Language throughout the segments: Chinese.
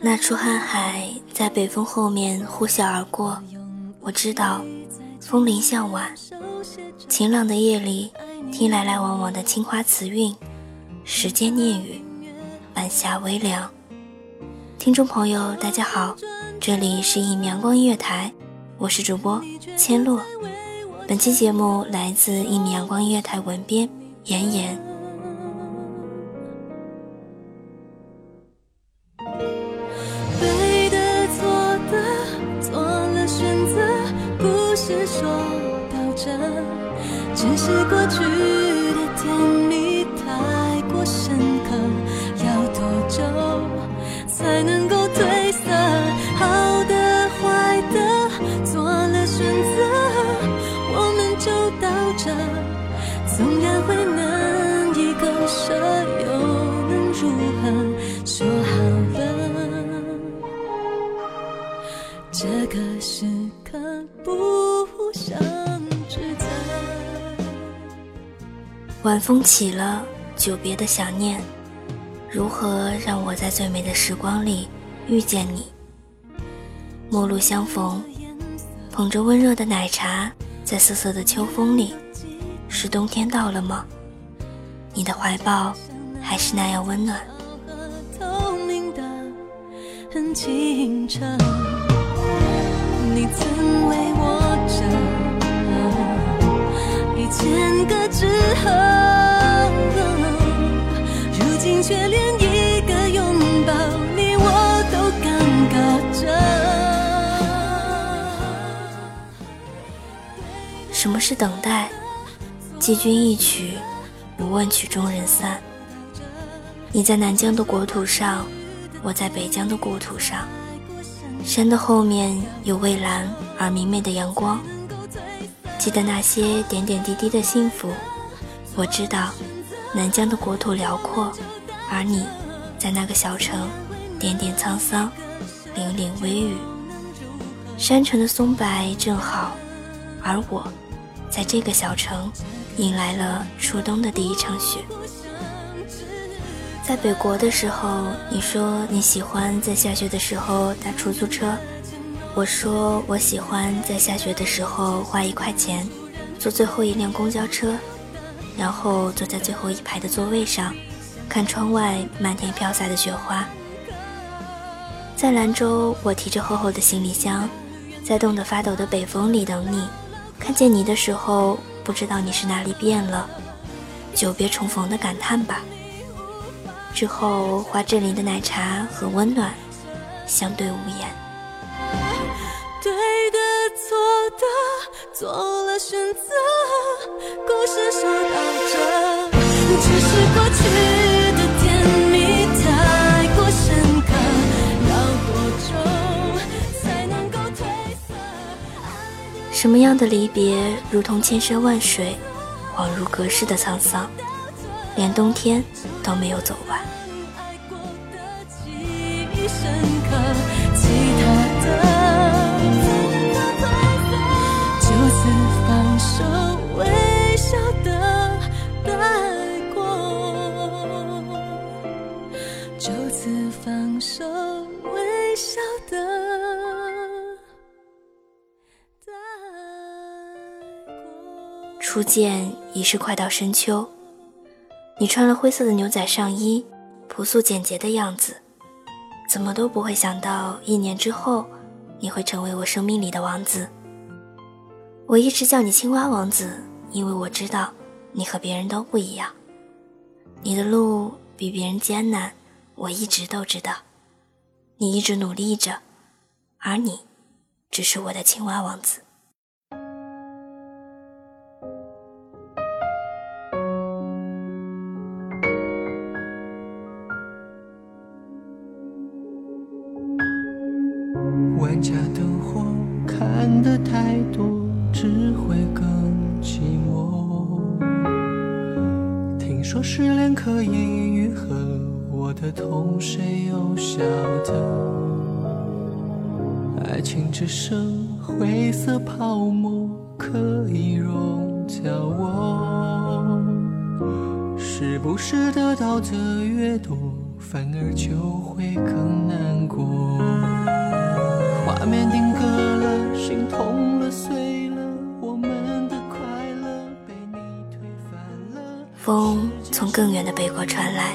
那处瀚海在北风后面呼啸而过，我知道，风铃向晚，晴朗的夜里，听来来往往的青花瓷韵，时间念语，晚霞微凉。听众朋友，大家好，这里是一米阳光音乐台，我是主播千落。本期节目来自一米阳光音乐台文编妍妍。过去的甜蜜太过深刻，要多久才能够褪色？好的，坏的，做了选择，我们就到这，纵然会难晚风起了，久别的想念，如何让我在最美的时光里遇见你？陌路相逢，捧着温热的奶茶，在瑟瑟的秋风里，是冬天到了吗？你的怀抱还是那样温暖。透明的，很清澈。你曾为我千个之后，如今却连一个拥抱你我都尴尬着。什么是等待？寄君一曲，不问曲终人散。你在南疆的国土上，我在北疆的故土上。山的后面有蔚蓝而明媚的阳光。记得那些点点滴滴的幸福。我知道，南疆的国土辽阔，而你，在那个小城，点点沧桑，凛凛微雨。山城的松柏正好，而我，在这个小城，迎来了初冬的第一场雪。在北国的时候，你说你喜欢在下雪的时候打出租车，我说我喜欢在下雪的时候花一块钱，坐最后一辆公交车，然后坐在最后一排的座位上，看窗外漫天飘洒的雪花。在兰州，我提着厚厚的行李箱，在冻得发抖的北风里等你，看见你的时候，不知道你是哪里变了，久别重逢的感叹吧。之后，花镇里的奶茶和温暖，相对无言。对的错的，做了选择，故事说到这，只是过去的甜蜜太过深刻，要才能够褪色。什么样的离别，如同千山万水，恍如隔世的沧桑，连冬天都没有走完。初见已是快到深秋，你穿了灰色的牛仔上衣，朴素简洁的样子，怎么都不会想到一年之后，你会成为我生命里的王子。我一直叫你青蛙王子，因为我知道你和别人都不一样，你的路比别人艰难，我一直都知道。你一直努力着，而你，只是我的青蛙王子。爱情只剩灰色泡沫，可以溶掉我。是不是得到的越多，反而就会更难过？画面定格了，心痛了，碎了，我们的快乐被你推翻了。风从更远的北国传来，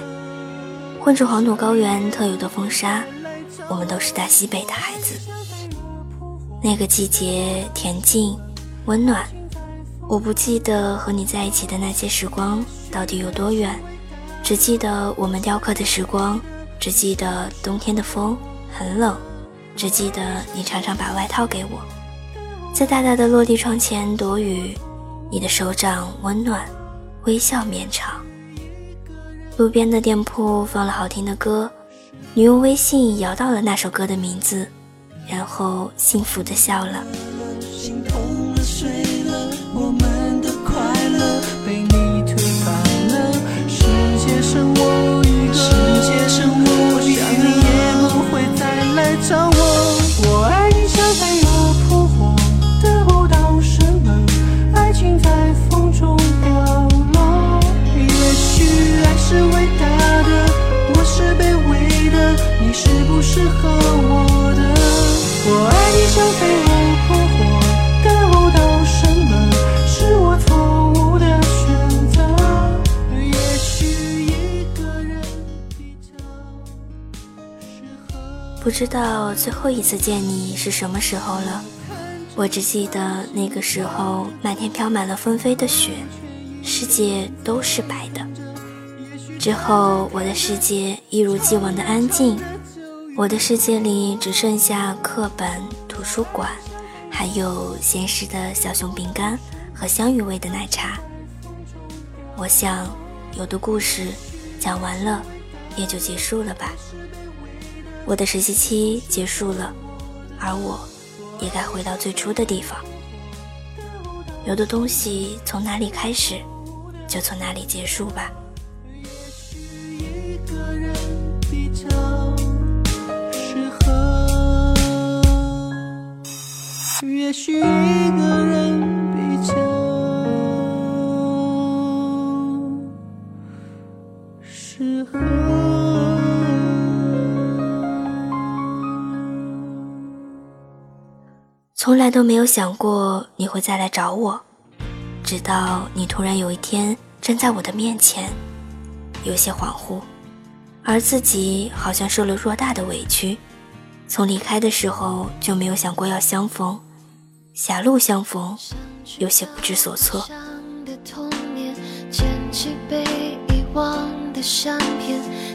混着黄土高原特有的风沙。我们都是大西北的孩子，那个季节恬静温暖。我不记得和你在一起的那些时光到底有多远，只记得我们雕刻的时光，只记得冬天的风很冷，只记得你常常把外套给我，在大大的落地窗前躲雨，你的手掌温暖，微笑绵长。路边的店铺放了好听的歌，你用微信摇到了那首歌的名字，然后幸福的笑了。不知道最后一次见你是什么时候了，我只记得那个时候，漫天飘满了纷飞的雪，世界都是白的。之后，我的世界一如既往的安静，我的世界里只剩下课本、图书馆，还有闲时的小熊饼干和香芋味的奶茶。我想，有的故事讲完了，也就结束了吧。我的实习期结束了，而我也该回到最初的地方。有的东西从哪里开始，就从哪里结束吧。一个人比较适合，也许一个人比较适合。从来都没有想过你会再来找我，直到你突然有一天站在我的面前，有些恍惚，而自己好像受了偌大的委屈。从离开的时候就没有想过要相逢，狭路相逢，有些不知所措。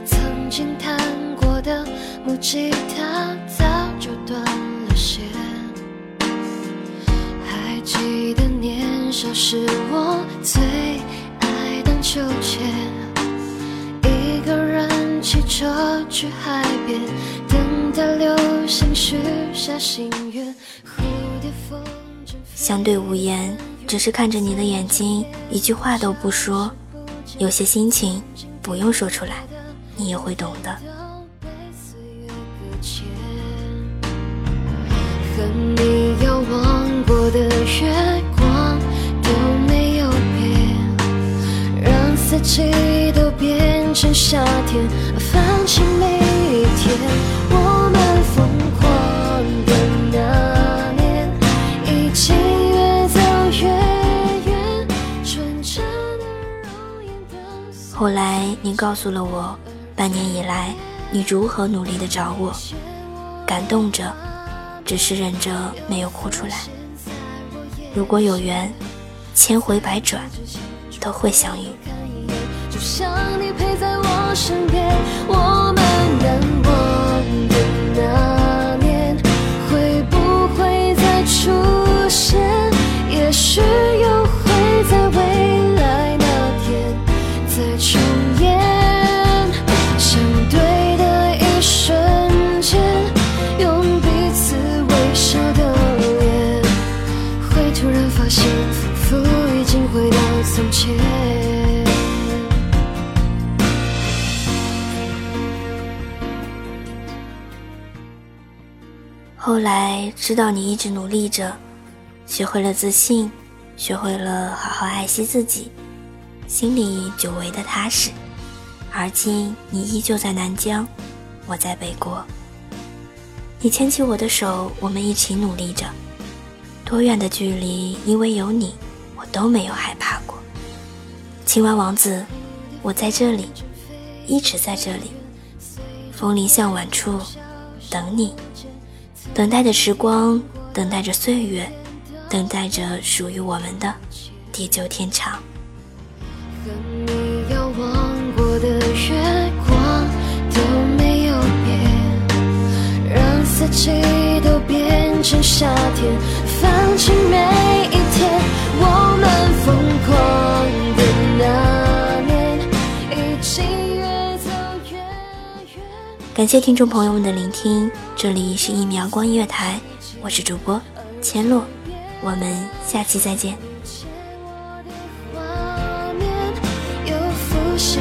曾经弹过的木吉他早就断了弦。还记得年少时我最爱荡秋千，一个人骑车去海边，等待流星许下心愿，蝴蝶风筝相对无言，只是看着你的眼睛，一句话都不说。有些心情不用说出来，你也会懂的。和你遥望过的月光都没有变，让四季都变成夏天，放弃每一天。我们疯狂的那年，已经越走越远，纯真的容颜后来你告诉了我，半年以来你如何努力的找我，感动着，只是忍着没有哭出来。如果有缘，千回百转都会相遇。就像你陪在我身边，我们难后来知道你一直努力着，学会了自信，学会了好好爱惜自己，心里久违的踏实。而今你依旧在南疆，我在北国。你牵起我的手，我们一起努力着。多远的距离，因为有你，我都没有害怕过。青蛙王子，我在这里，一直在这里。风铃向晚处，等你。等待着时光，等待着岁月，等待着属于我们的地久天长。和你遥望过的月光都没有变，让四季都变成夏天，放弃每一天。我们疯狂的那年，已经越走越远。感谢听众朋友们的聆听，这里是一秒光音乐台，我是主播千落，我们下期再见。画面又浮现